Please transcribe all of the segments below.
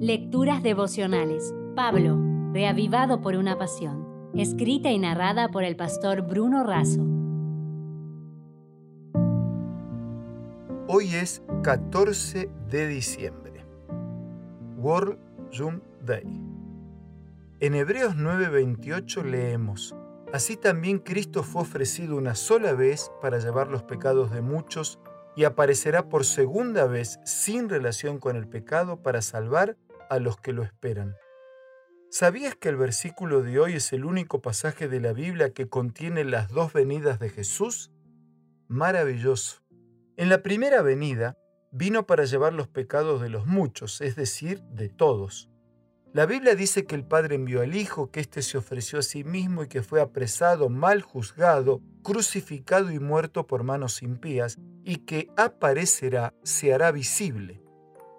Lecturas devocionales. Pablo, reavivado por una pasión. Escrita y narrada por el pastor Bruno Razo. Hoy es 14 de diciembre. World Jump Day. En Hebreos 9:28 leemos, Así también Cristo fue ofrecido una sola vez para llevar los pecados de muchos y aparecerá por segunda vez sin relación con el pecado para salvar a los que lo esperan. ¿Sabías que el versículo de hoy es el único pasaje de la Biblia que contiene las dos venidas de Jesús? Maravilloso. En la primera venida vino para llevar los pecados de los muchos, es decir, de todos. La Biblia dice que el Padre envió al Hijo, que éste se ofreció a sí mismo y que fue apresado, mal juzgado, crucificado y muerto por manos impías, y que aparecerá, se hará visible.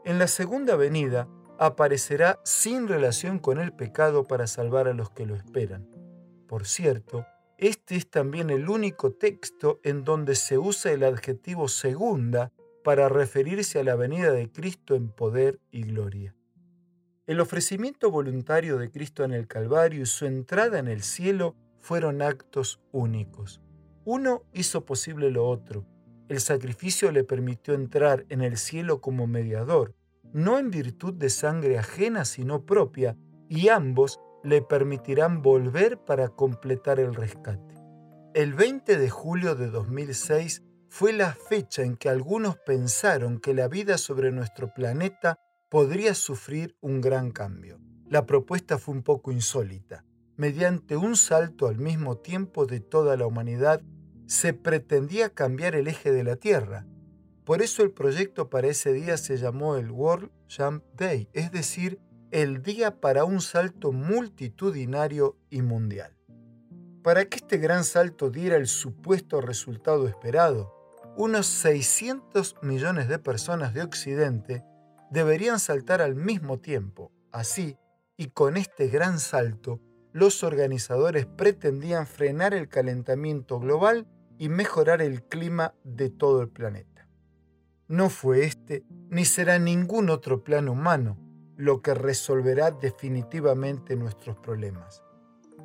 En la segunda venida, aparecerá sin relación con el pecado para salvar a los que lo esperan. Por cierto, este es también el único texto en donde se usa el adjetivo segunda para referirse a la venida de Cristo en poder y gloria. El ofrecimiento voluntario de Cristo en el Calvario y su entrada en el cielo fueron actos únicos. Uno hizo posible lo otro. El sacrificio le permitió entrar en el cielo como mediador, no en virtud de sangre ajena sino propia, y ambos le permitirán volver para completar el rescate. El 20 de julio de 2006 fue la fecha en que algunos pensaron que la vida sobre nuestro planeta podría sufrir un gran cambio. La propuesta fue un poco insólita. Mediante un salto al mismo tiempo de toda la humanidad, se pretendía cambiar el eje de la Tierra. Por eso el proyecto para ese día se llamó el World Jump Day, es decir, el día para un salto multitudinario y mundial. Para que este gran salto diera el supuesto resultado esperado, unos 600 millones de personas de Occidente deberían saltar al mismo tiempo. Así, y con este gran salto, los organizadores pretendían frenar el calentamiento global y mejorar el clima de todo el planeta. No fue este ni será ningún otro plan humano lo que resolverá definitivamente nuestros problemas.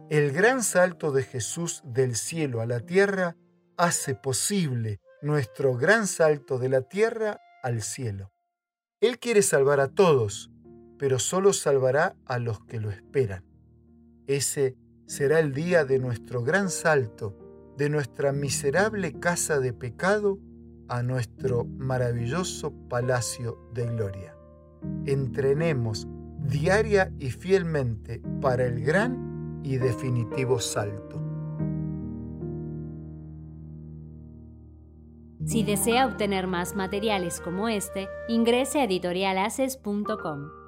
El gran salto de Jesús del cielo a la tierra hace posible nuestro gran salto de la tierra al cielo. Él quiere salvar a todos, pero solo salvará a los que lo esperan. Ese será el día de nuestro gran salto, de nuestra miserable casa de pecado a nuestro maravilloso palacio de gloria. Entrenemos diaria y fielmente para el gran y definitivo salto. Si desea obtener más materiales como este, ingrese a editorialaces.com.